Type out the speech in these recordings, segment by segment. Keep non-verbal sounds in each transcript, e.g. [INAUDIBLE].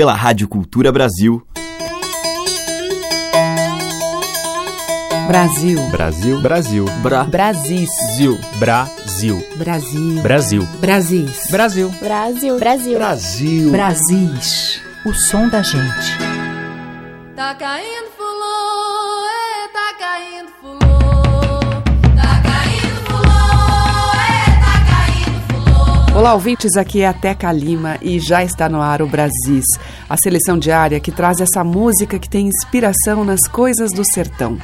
pela Rádio Cultura Brasil. Brasil. Brasil. Brasil. Bra. Brasil. Brasil. Brasil. Brasil. Brasil. Brasil. Brasil. Brasil. Brasil. Brasis. O som da gente. Tá caindo Olá, ouvintes, aqui é a Teca Lima e já está no ar o Brasis, a seleção diária que traz essa música que tem inspiração nas coisas do sertão.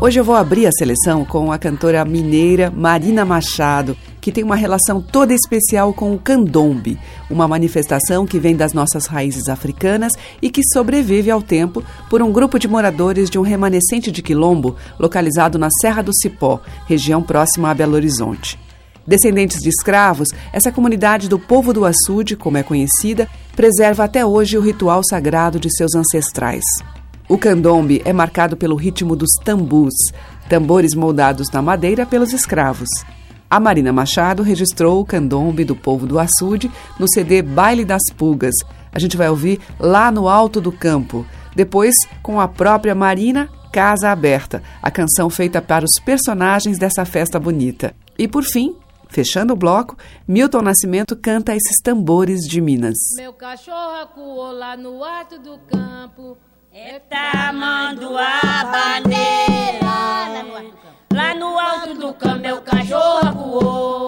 Hoje eu vou abrir a seleção com a cantora mineira Marina Machado, que tem uma relação toda especial com o candombe, uma manifestação que vem das nossas raízes africanas e que sobrevive ao tempo por um grupo de moradores de um remanescente de quilombo localizado na Serra do Cipó, região próxima a Belo Horizonte. Descendentes de escravos, essa comunidade do povo do açude, como é conhecida, preserva até hoje o ritual sagrado de seus ancestrais. O candombe é marcado pelo ritmo dos tambus, tambores moldados na madeira pelos escravos. A Marina Machado registrou o candombe do povo do açude no CD Baile das Pulgas. A gente vai ouvir lá no alto do campo. Depois, com a própria Marina, Casa Aberta, a canção feita para os personagens dessa festa bonita. E por fim, fechando o bloco, Milton Nascimento canta esses tambores de Minas. Meu cachorro acuou lá no alto do campo. É tamanduá bandeira. Lá no alto do campo meu cachorro voou.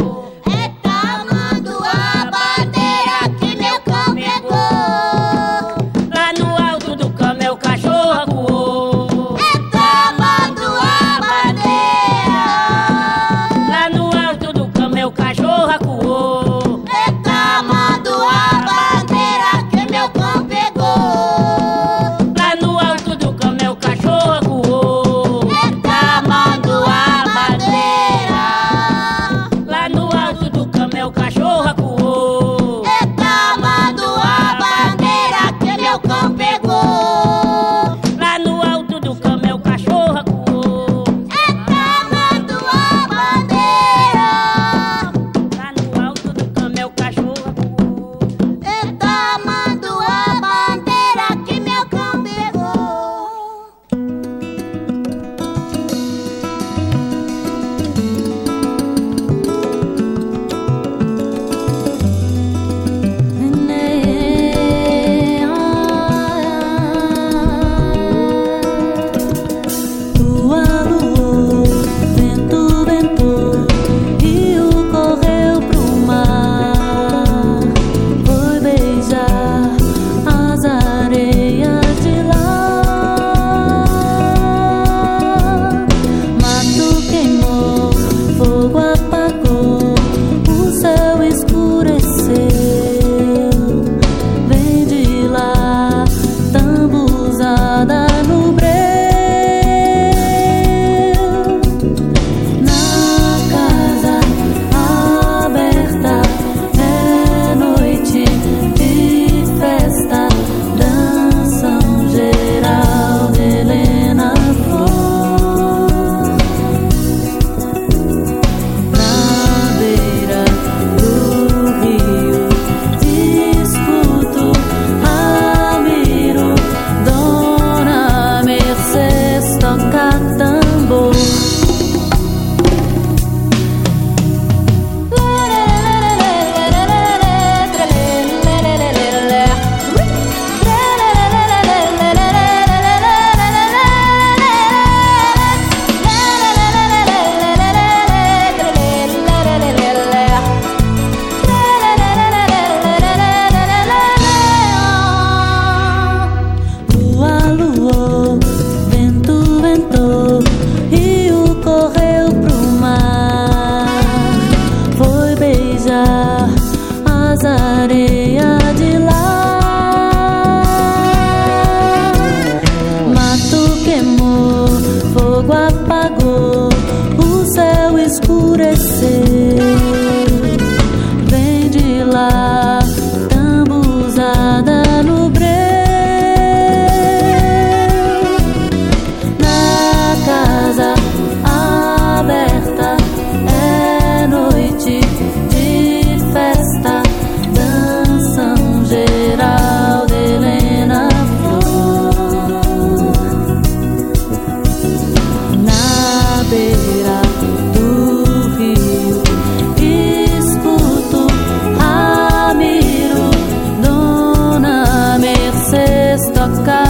Камчатка.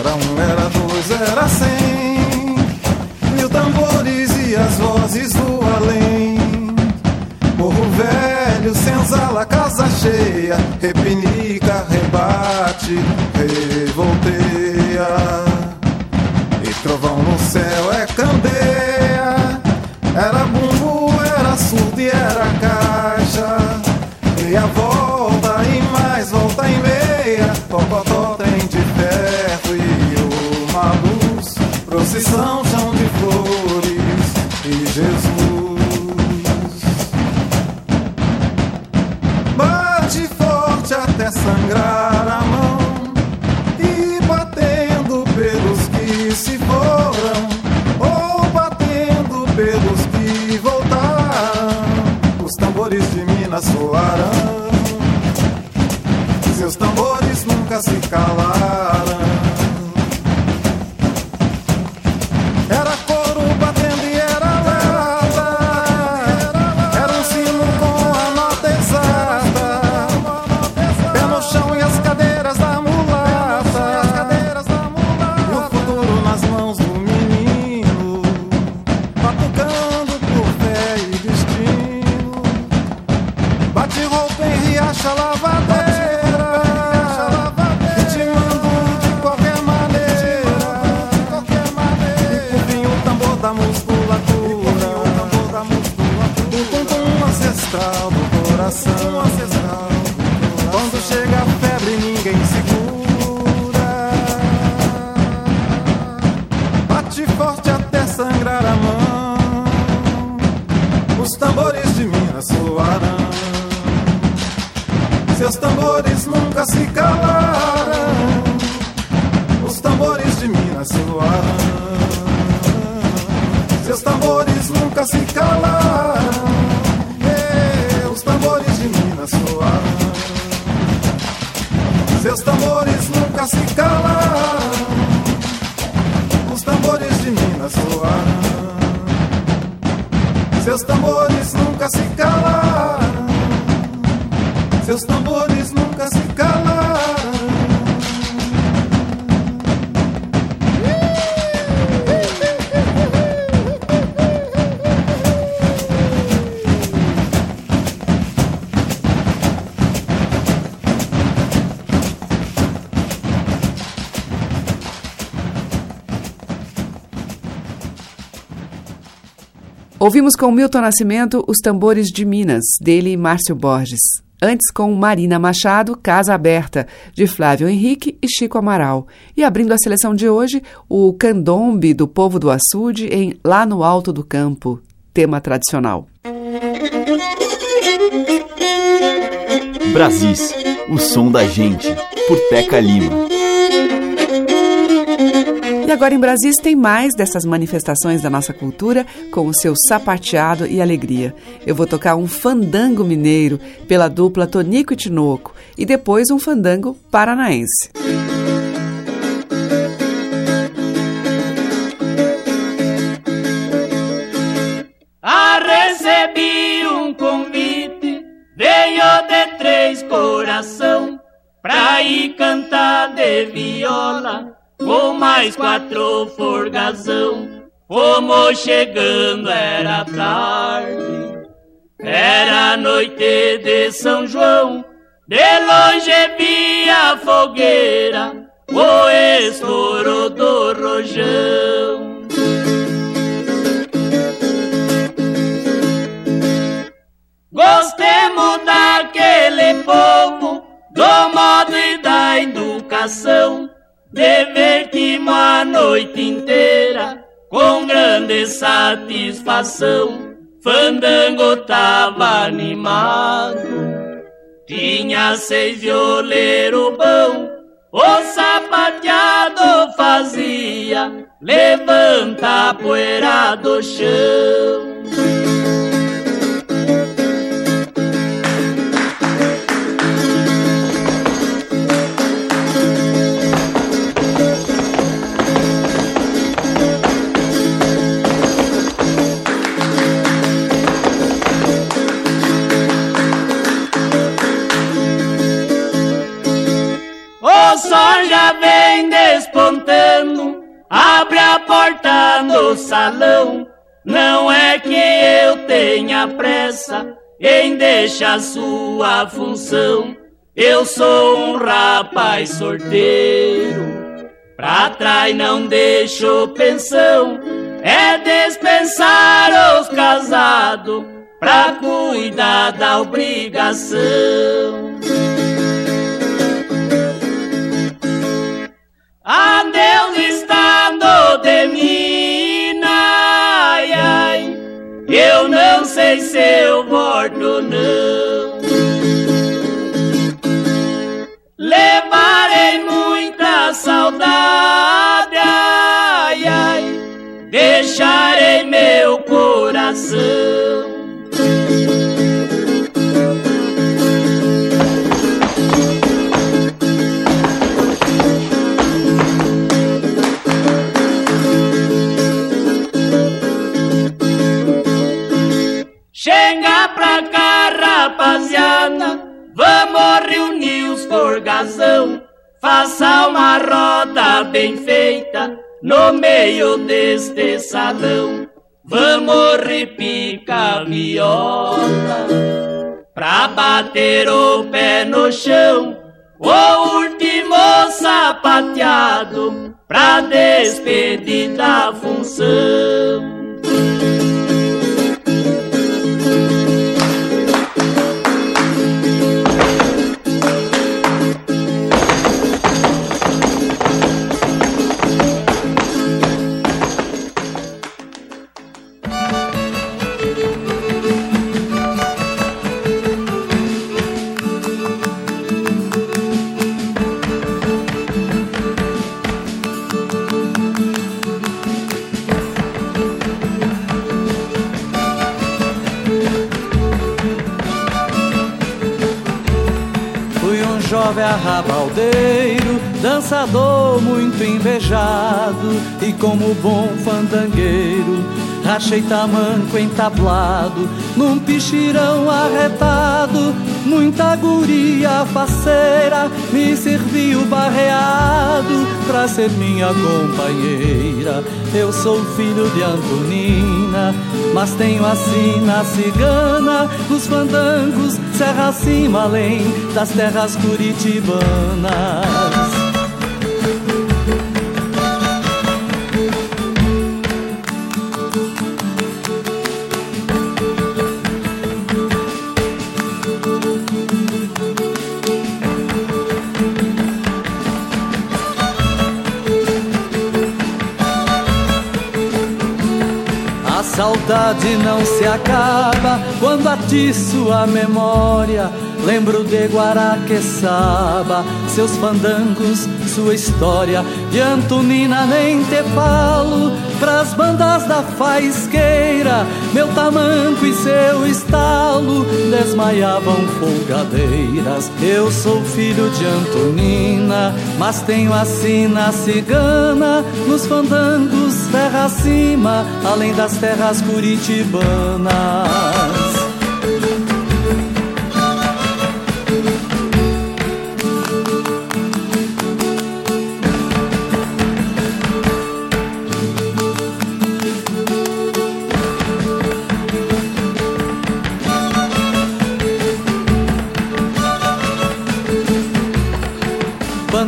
Era um, era dois, era cem. Mil tambores e as vozes do além. Morro velho, senzala, casa cheia. Repinica, rebate. Ouvimos com Milton Nascimento Os Tambores de Minas, dele e Márcio Borges. Antes com Marina Machado, Casa Aberta, de Flávio Henrique e Chico Amaral. E abrindo a seleção de hoje, o Candombe do Povo do Açude em Lá no Alto do Campo, tema tradicional. Brasis, o som da gente, por Teca Lima. E agora em Brasis tem mais dessas manifestações da nossa cultura com o seu sapateado e alegria. Eu vou tocar um fandango mineiro pela dupla Tonico e Tinoco e depois um fandango paranaense. Mais quatro forgazão. Fomos chegando, era tarde, era noite de São João, de longe via a fogueira, o estouro do rojão. Gostemos daquele povo, do modo e da educação. Divertimos a noite inteira com grande satisfação. Fandango tava animado, tinha seis violeiros bom. O sapateado fazia, levanta a poeira do chão. Abre a porta no salão. Não é que eu tenha pressa em deixar sua função. Eu sou um rapaz sorteiro, pra trás não deixo pensão. É dispensar os casados pra cuidar da obrigação. Adeus estado de Minas, ai, ai, eu não sei se eu volto não. Levarei muita saudade, ai, ai, deixarei meu coração. Rapaziada, vamos reunir os forgazão. Faça uma roda bem feita no meio deste salão. Vamos repicar a viola pra bater o pé no chão. O último sapateado pra despedir da função. Jovem arrabaldeiro, dançador muito invejado E como bom fandangueiro, rachei tamanco entablado Num pichirão arretado, muita guria faceira Me serviu barreado pra ser minha companheira. Eu sou filho de Antonina, mas tenho a sina cigana Os fandangos serra acima além das terras curitibanas saudade não se acaba quando atiço a memória. Lembro de Guaraqueçaba, seus fandangos, sua história. De Antonina nem te falo, pras bandas da faisqueira. Meu tamanco e seu estalo desmaiavam folgadeiras. Eu sou filho de Antonina, mas tenho a sina cigana nos fandangos terra acima, além das terras curitibanas.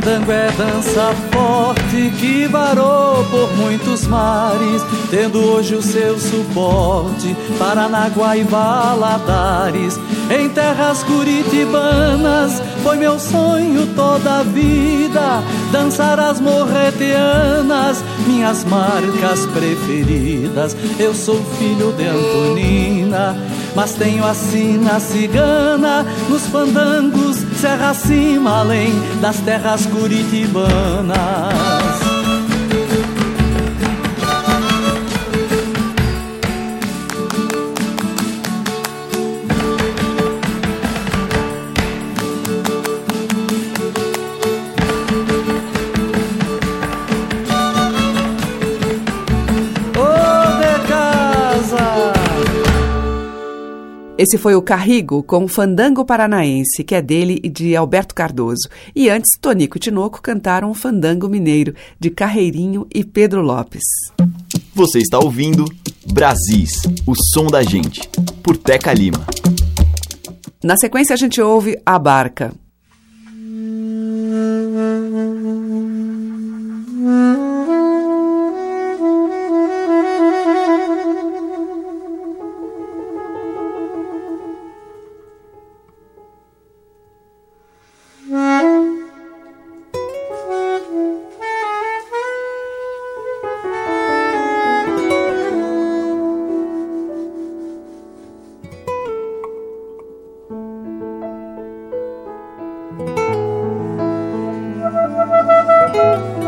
Fandango é dança forte que varou por muitos mares, tendo hoje o seu suporte Paranaguá e Valadares. Em terras curitibanas foi meu sonho toda a vida dançar as morretianas, minhas marcas preferidas. Eu sou filho de Antonina, mas tenho a sina cigana nos fandangos, serra acima, além das terras curitibanas. Esse foi o Carrigo com o Fandango Paranaense, que é dele e de Alberto Cardoso. E antes, Tonico e Tinoco cantaram o Fandango Mineiro, de Carreirinho e Pedro Lopes. Você está ouvindo Brasis, o som da gente, por Teca Lima. Na sequência, a gente ouve A Barca. O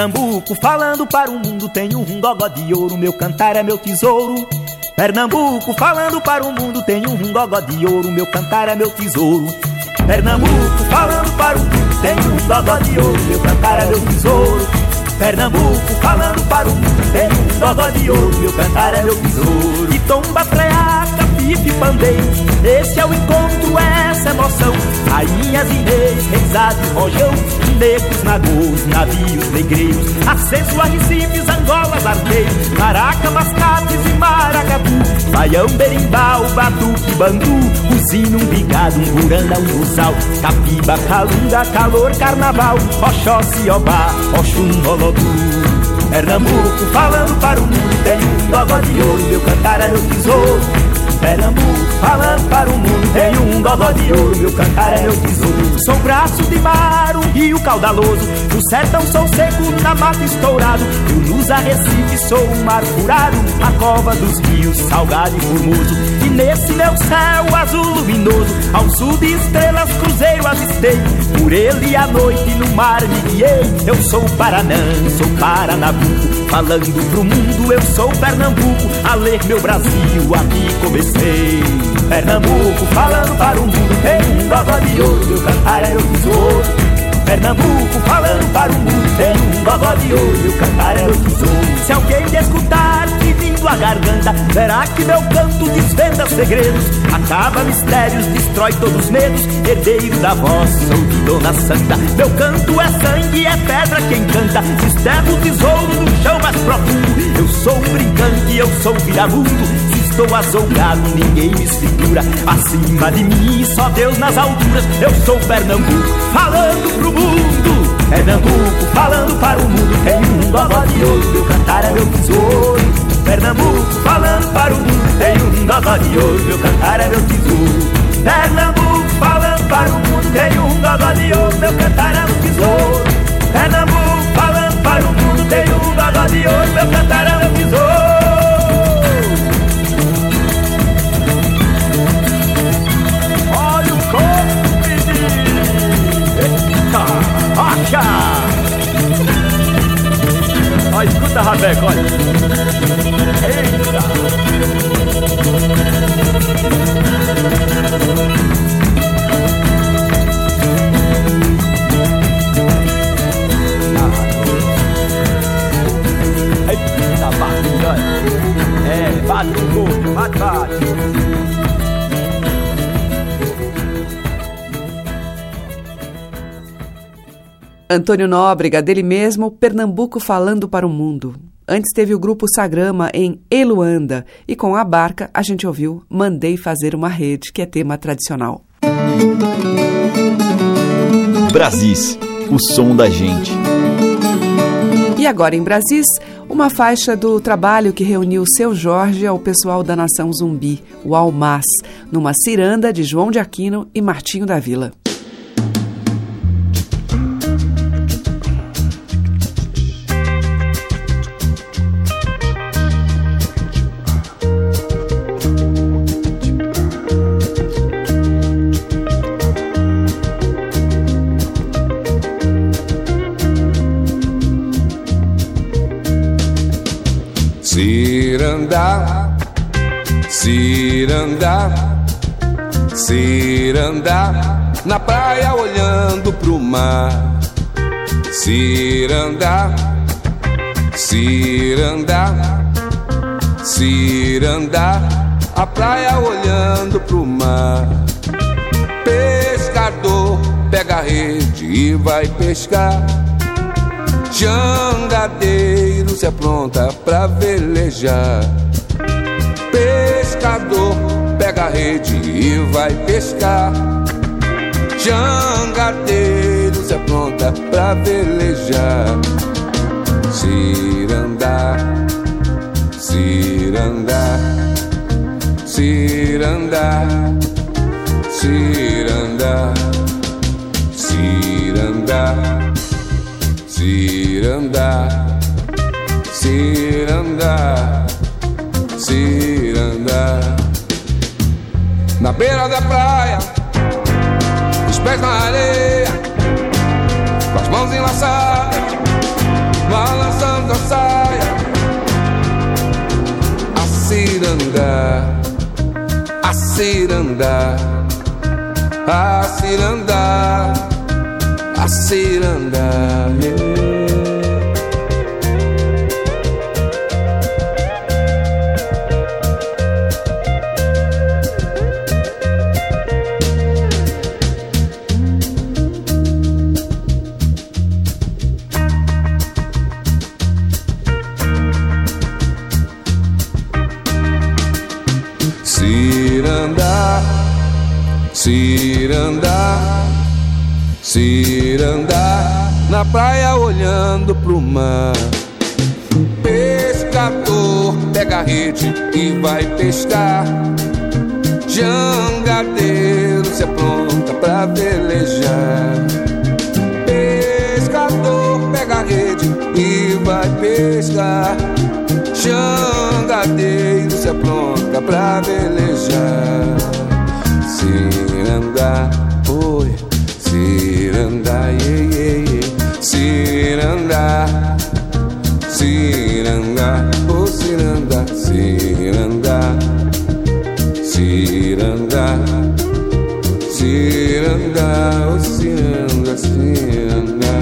Pernambuco falando para o mundo, tenho um gogó de ouro, meu cantar é meu tesouro. Pernambuco falando para o mundo, tenho um gogó de ouro, meu cantar é meu tesouro. Pernambuco falando para o mundo, tenho um gogó de ouro, meu cantar é meu tesouro. Pernambuco falando para o mundo, tenho um gogó de ouro, meu cantar é meu tesouro. E tomba preaca, pife pandeiro, esse é o encontro, essa emoção. Rainhas e reis, reisado e rojão, negros, nagôs, navios, negreiros, acesso a recifes, angolas, arqueiros, maraca, mascates e maracatu, baião, berimbau, batuque, bandu, usina, um bigado, um buranda, um buçal, capiba, calunga, calor, carnaval, oxóssi, obá, oxum, olodu. Pernambuco falando para o mundo, tem um gogó de ouro, meu cantar é meu tesouro. Pernambuco falando para o mundo, tem um gogó de ouro, meu cantar é meu tesouro. Sou braço de mar, um rio caudaloso, no sertão sou seco, na mata estourado. Eu luz a Recife, sou um mar furado, a cova dos rios, salgado e formoso. Nesse meu céu azul luminoso, ao sul de estrelas, cruzeiro avistei. Por ele à noite no mar me guiei. Eu sou Paranã, sou Paranabuco, falando pro mundo, eu sou Pernambuco. A ler meu Brasil, aqui comecei. Pernambuco, falando para o mundo, tem um gogó de ouro, meu cantar é meu tesouro. Pernambuco, falando para o mundo, tem um gogó de ouro, meu cantar é meu tesouro. Se alguém me escutar pedindo a garganta, verá que meu canto desvenda segredos, acaba mistérios, destrói todos os medos, herdeiro da voz, sou de Dona Santa. Meu canto é sangue, é pedra quem canta, desterro o tesouro no chão mais profundo. Eu sou um brincante, eu sou viramundo, se estou azouгado, ninguém me segura. Acima de mim, só Deus nas alturas. Eu sou Pernambuco, falando pro mundo. Pernambuco, falando para o mundo. Tem um gogó de ouro, meu cantar é meu tesouro. Pernambuco, falando para o mundo. Tem um gogó de ouro, meu cantar é meu tesouro. Pernambuco, falando para o mundo. Tem um gogó de ouro, meu cantar é meu tesouro. Pernambuco, falando para o mundo. Tem um gogó de ouro, meu cantar é meu tesouro. Ó, escuta, Rabeco, olha. Eita! Eita, olha. É, bate o corpo, bate, bate. Antônio Nóbrega, dele mesmo, Pernambuco falando para o mundo. Antes teve o grupo Sagrama em Eluanda e com a barca a gente ouviu Mandei Fazer uma Rede, que é tema tradicional. Brasis, o som da gente. E agora em Brasis, uma faixa do trabalho que reuniu seu Jorge ao pessoal da Nação Zumbi, o Almas, numa ciranda de João de Aquino e Martinho da Vila. Ciranda, ciranda, ciranda, na praia olhando pro mar. Ciranda, ciranda, ciranda, a praia olhando pro mar. Pescador pega a rede e vai pescar. Jangadeiro se apronta pra velejar. Pescador pega a rede e vai pescar. Jangadeiro se apronta pra velejar. Cirandar, cirandar, cirandar, cirandar, cirandar. Cirandar, ciranda, ciranda. Na beira da praia, os pés na areia, com as mãos enlaçadas, balançando a saia. A ciranda, a ciranda, a ciranda, a ciranda, yeah. Cirandar, cirandar na praia olhando pro mar. Pescador pega a rede e vai pescar. Jangadeiro se apronta pra velejar. Pescador pega a rede e vai pescar. Jangadeiro se apronta pra velejar. Ciranda, oi, ciranda, iê, iê, iê. Ciranda, ciranda, oh ciranda, ciranda, ciranda, ciranda, oh ciranda, ciranda.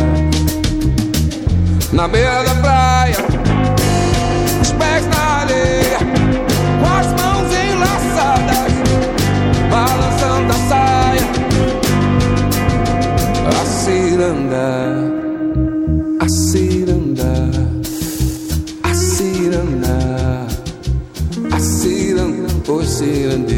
Na beira da praia ciranda, a ciranda, a ciranda, a ciranda, o cirandeiro, a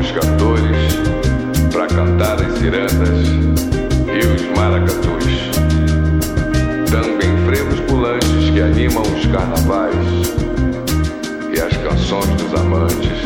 pros cantores, pra cantar as cirandas e os maracatus. Também frevos pulantes que animam os carnavais e as canções dos amantes,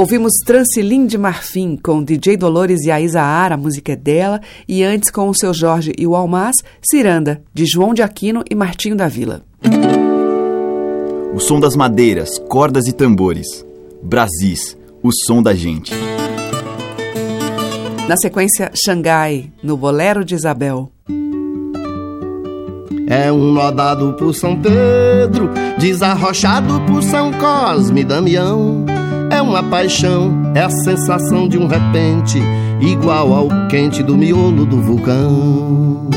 Ouvimos Transilim de Marfim com DJ Dolores e a Isaara, a música é dela, e antes com o seu Jorge e o Almaz, Ciranda, de João de Aquino e Martinho da Vila. O som das madeiras, cordas e tambores. Brasis, o som da gente. Na sequência, Xangai, no Bolero de Isabel. É um nó dado por São Pedro, desarrochado por São Cosme e Damião. É uma paixão, é a sensação de um repente, igual ao quente do miolo do vulcão.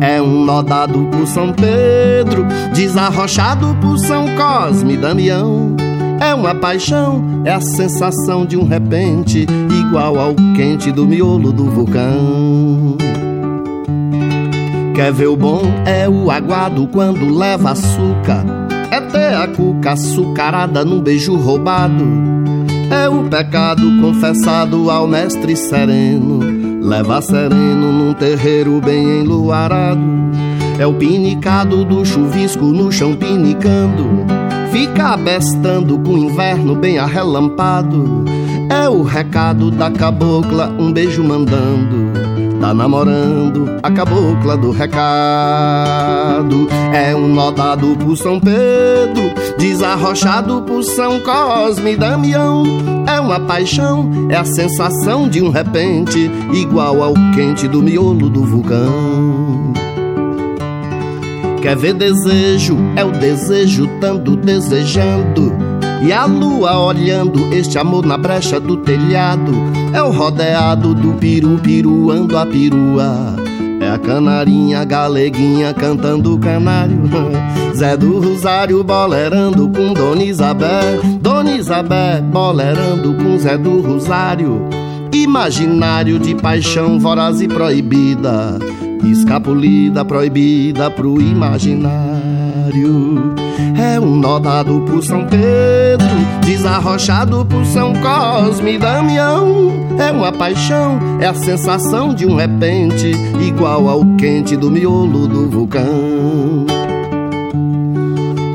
É um nó dado por São Pedro, desarrochado por São Cosme e Damião. É uma paixão, é a sensação de um repente, igual ao quente do miolo do vulcão. Quer ver o bom? É o aguado quando leva açúcar. É ter a cuca açucarada num beijo roubado. É o pecado confessado ao mestre sereno. Leva sereno num terreiro bem enluarado. É o pinicado do chuvisco no chão pinicando. Fica abestando com o inverno bem arrelampado. É o recado da cabocla, um beijo mandando. Tá namorando a cabocla do recado. É um nó dado por São Pedro, desarrochado por São Cosme e Damião. É uma paixão, é a sensação de um repente, igual ao quente do miolo do vulcão. Quer ver desejo? É o desejo tanto desejando. E a lua olhando este amor na brecha do telhado. É o rodeado do piru piruando a perua. É a canarinha galeguinha cantando canário. [LAUGHS] Zé do Rosário bolerando com Dona Isabel. Dona Isabel bolerando com Zé do Rosário. Imaginário de paixão voraz e proibida. Escapulida, proibida pro imaginário. É um nó dado por São Pedro, desarrochado por São Cosme e Damião. É uma paixão, é a sensação de um repente, igual ao quente do miolo do vulcão.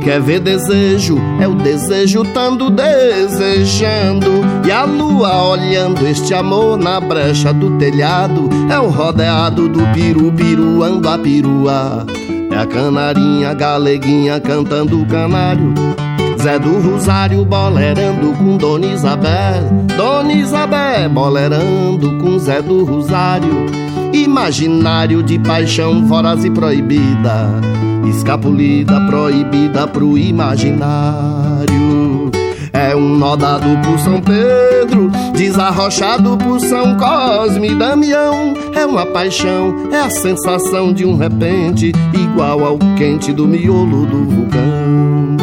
Quer ver desejo? É o desejo tando desejando. E a lua olhando este amor na brecha do telhado. É o rodeado do piru piruando a perua. É a canarinha galeguinha cantando canário. Zé do Rosário bolerando com Dona Isabel. Dona Isabel bolerando com Zé do Rosário. Imaginário de paixão voraz e proibida. Escapulida, proibida pro imaginário. É um nó dado por São Pedro, desarrochado por São Cosme e Damião. É uma paixão, é a sensação de um repente, igual ao quente do miolo do vulcão.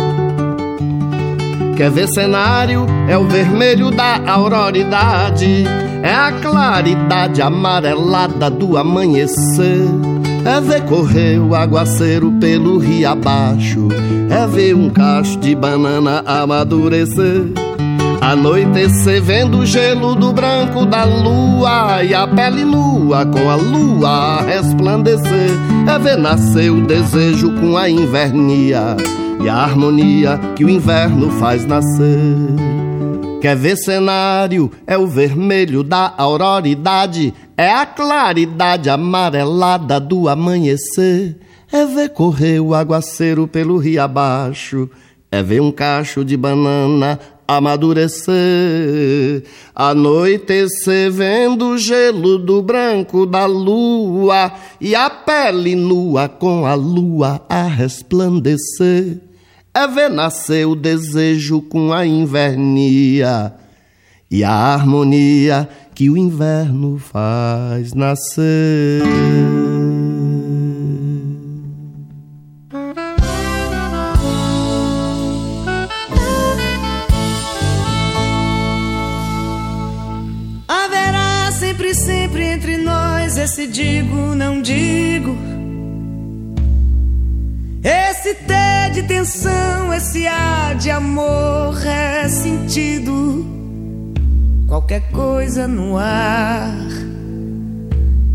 Quer ver cenário? É o vermelho da auroridade, é a claridade amarelada do amanhecer. É ver correr o aguaceiro pelo rio abaixo. É ver um cacho de banana amadurecer. Anoitecer vendo o gelo do branco da lua e a pele nua com a lua a resplandecer. É ver nascer o desejo com a invernia e a harmonia que o inverno faz nascer. Quer ver cenário? É o vermelho da auroridade, é a claridade amarelada do amanhecer. É ver correr o aguaceiro pelo rio abaixo, é ver um cacho de banana amadurecer. Anoitecer vendo o gelo do branco da lua e a pele nua com a lua a resplandecer é ver nascer o desejo com a invernia e a harmonia que o inverno faz nascer. Haverá sempre, sempre entre nós esse digo, não digo. Esse T de tensão, esse A de amor é qualquer coisa no ar.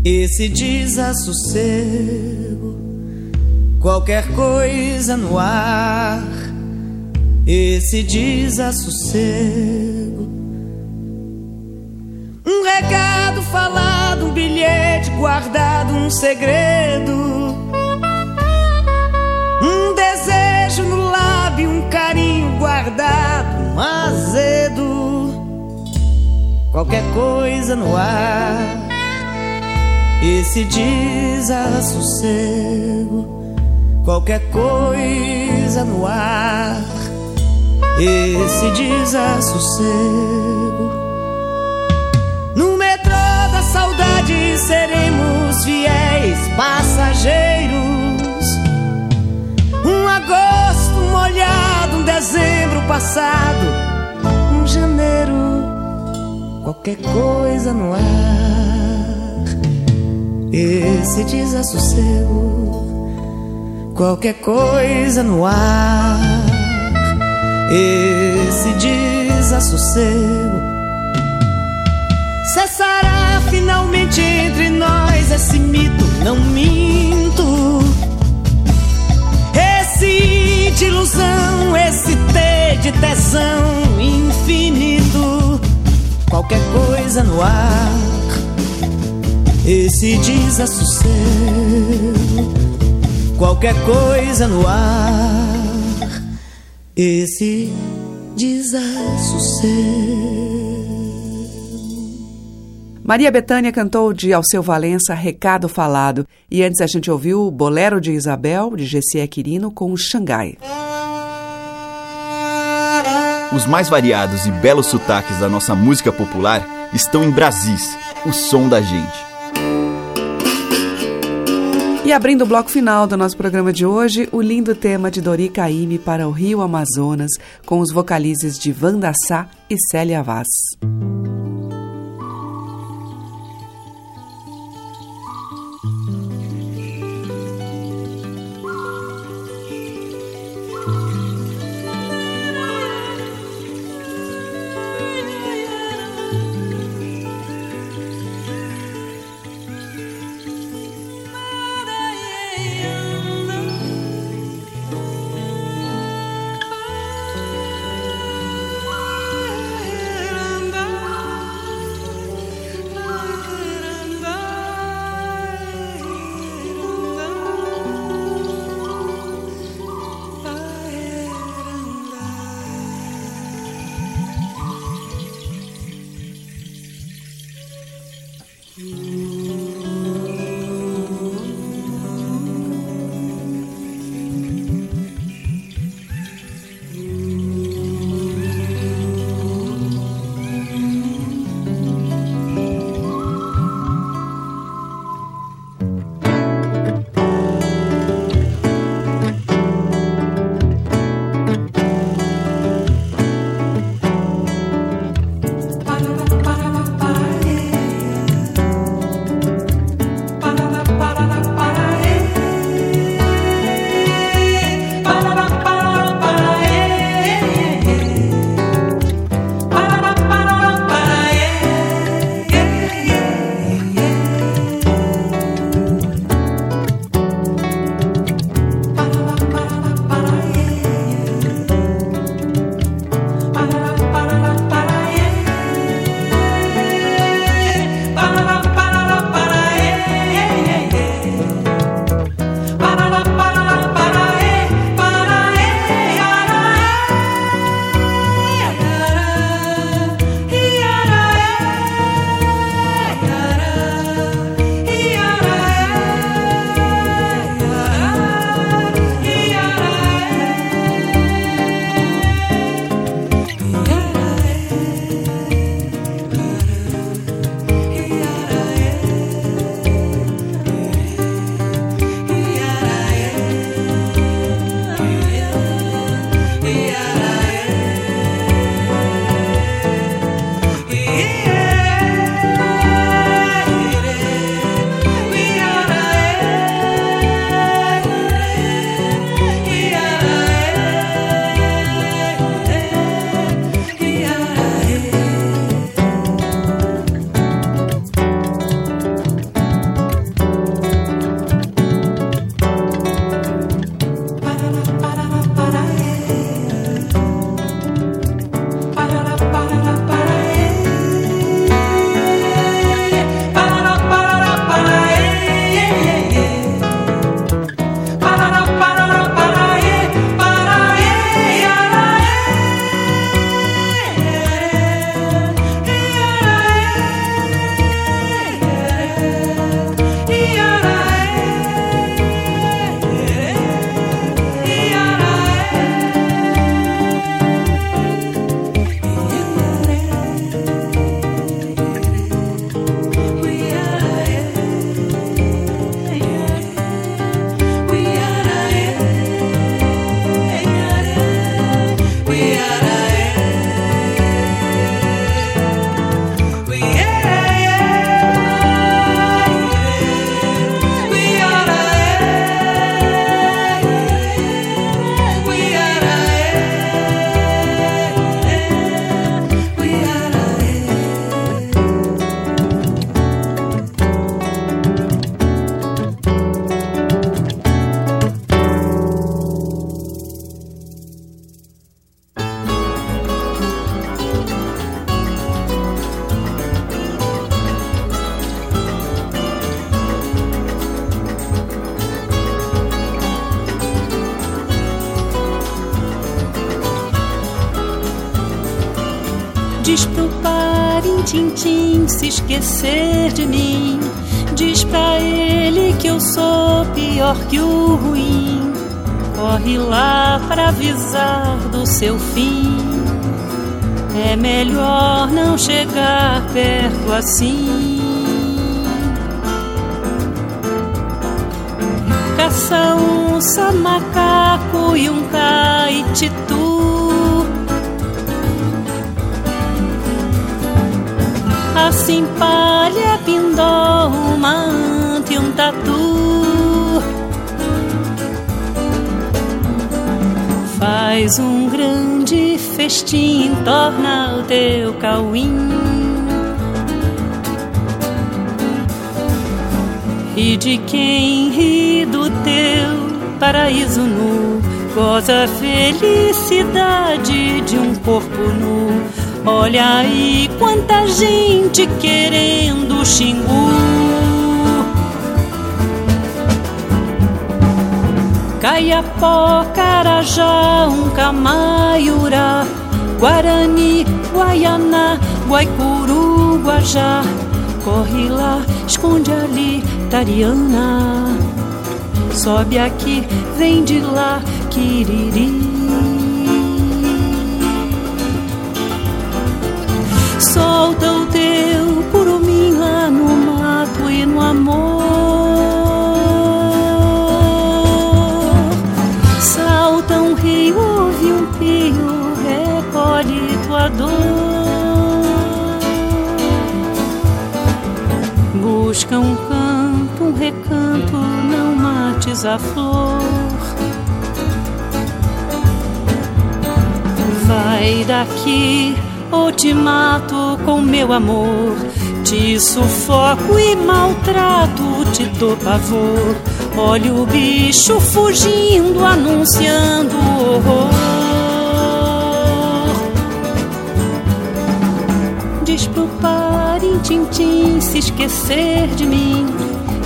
Esse desassossego, qualquer coisa no ar. Esse desassossego. Um recado falado, um bilhete guardado, um segredo. Um desejo no lábio, um carinho guardado, um azar qualquer coisa no ar, esse desassossego, qualquer coisa no ar, esse desassossego. No metrô da saudade seremos fiéis passageiros. Um agosto molhado, um dezembro passado, um janeiro, qualquer coisa no ar. Esse desassossego, qualquer coisa no ar. Esse desassossego Cessará finalmente entre nós esse mito, não minto. Esse de ilusão, esse T de tesão infinito. Qualquer coisa no ar, esse desassossego. Qualquer coisa no ar, esse desassossego. Maria Bethânia cantou de Alceu Valença Recado Falado. E antes a gente ouviu o Bolero de Isabel, de Gessie Quirino, com o Xangai. Os mais variados e belos sotaques da nossa música popular estão em Brasis, o som da gente. E abrindo o bloco final do nosso programa de hoje, o lindo tema de Dori Caymmi para o Rio Amazonas, com os vocalizes de Wanda Sá e Célia Vaz. Esquecer de mim. Diz pra ele que eu sou pior que o ruim. Corre lá pra avisar do seu fim. É melhor não chegar perto assim. Caça onça, macaco e um caititu. Assim palha, pindó, uma anta e um tatu. Faz um grande festim, torna o teu cauim. E de quem ri do teu paraíso nu, goza a felicidade de um corpo nu. Olha aí quanta gente querendo xingu. Caiapó, Carajá, um Camaiurá, Guarani, Guaianá, Guaicuru, Guajá. Corre lá, esconde ali, Tariana. Sobe aqui, vem de lá, Quiriri. Solta o teu curumim lá no mato e no amor. Salta um rio, ouve um pio, recolhe tua dor. Busca um canto, um recanto, não mates a flor. Vai daqui ou te mato com meu amor. Te sufoco e maltrato, te dou pavor. Olha o bicho fugindo, anunciando horror. Diz pro parintintim se esquecer de mim.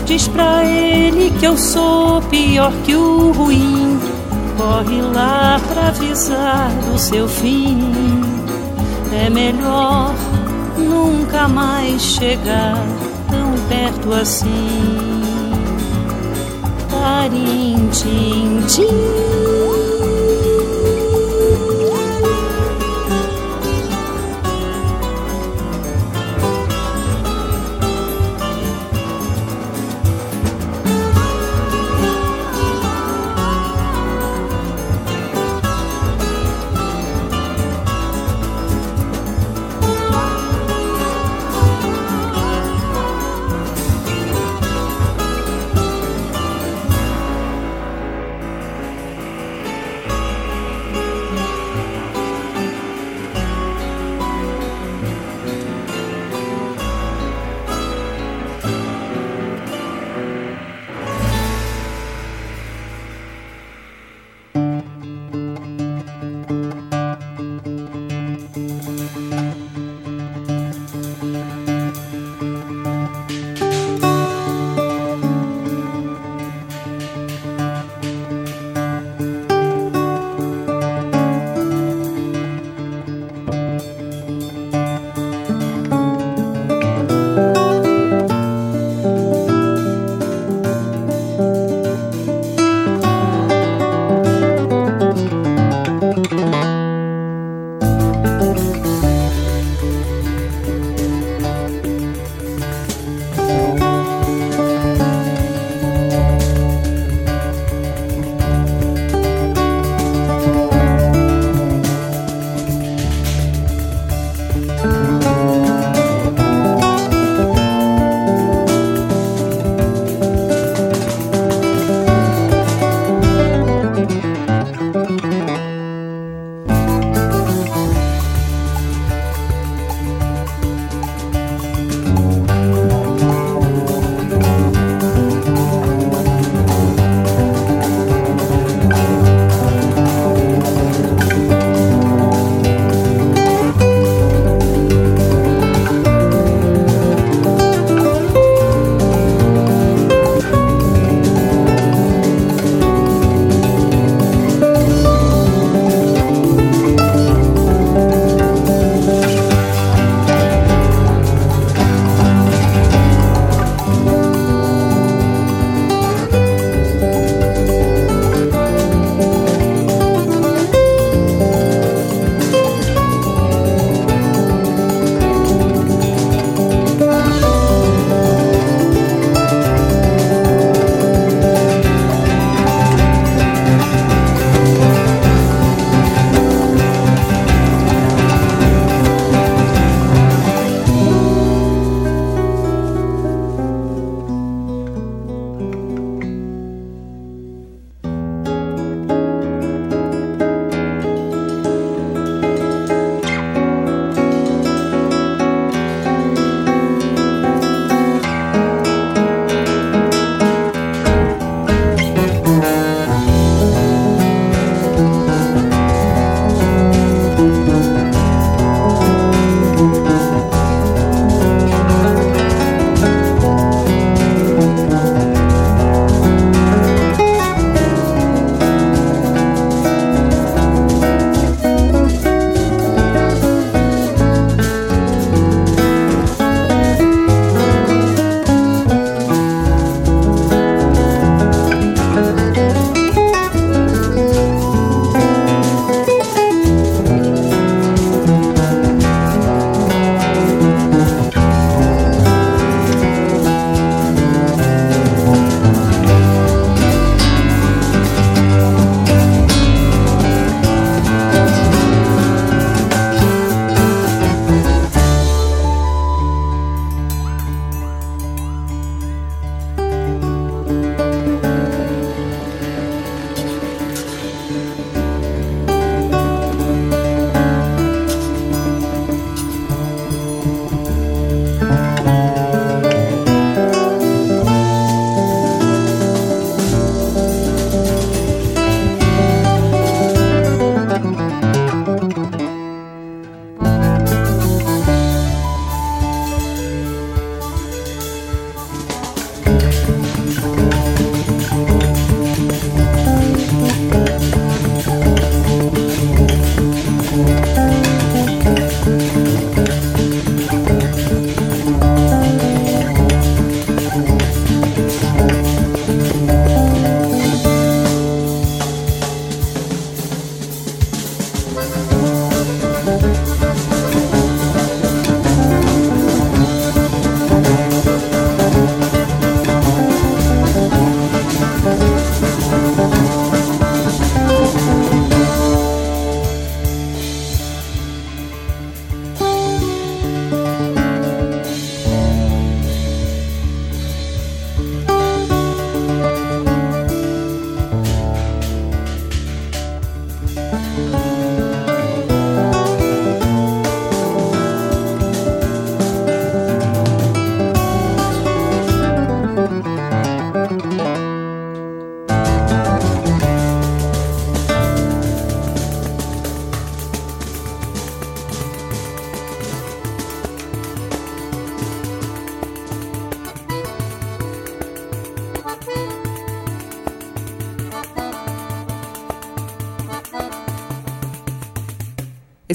Diz pra ele que eu sou pior que o ruim. Corre lá pra avisar do seu fim. É melhor nunca mais chegar tão perto assim.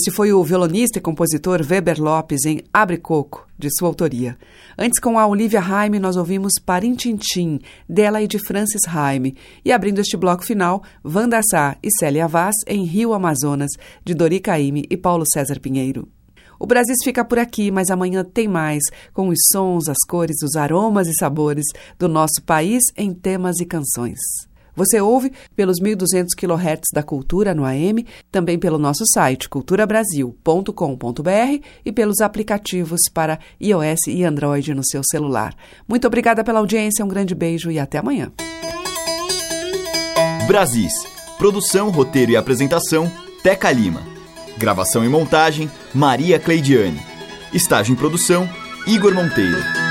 Esse foi o violonista e compositor Weber Lopes em Abre Coco, de sua autoria. Antes, com a Olivia Raime, nós ouvimos Parintintim, dela e de Francis Raime. E abrindo este bloco final, Wanda Sá e Célia Vaz em Rio Amazonas, de Dori Caymmi e Paulo César Pinheiro. O Brasil fica por aqui, mas amanhã tem mais, com os sons, as cores, os aromas e sabores do nosso país em temas e canções. Você ouve pelos 1.200 kHz da Cultura no AM, também pelo nosso site culturabrasil.com.br e pelos aplicativos para iOS e Android no seu celular. Muito obrigada pela audiência, um grande beijo e até amanhã. Brasis. Produção, roteiro e apresentação, Teca Lima. Gravação e montagem, Maria Cleidiane. Estágio em produção, Igor Monteiro.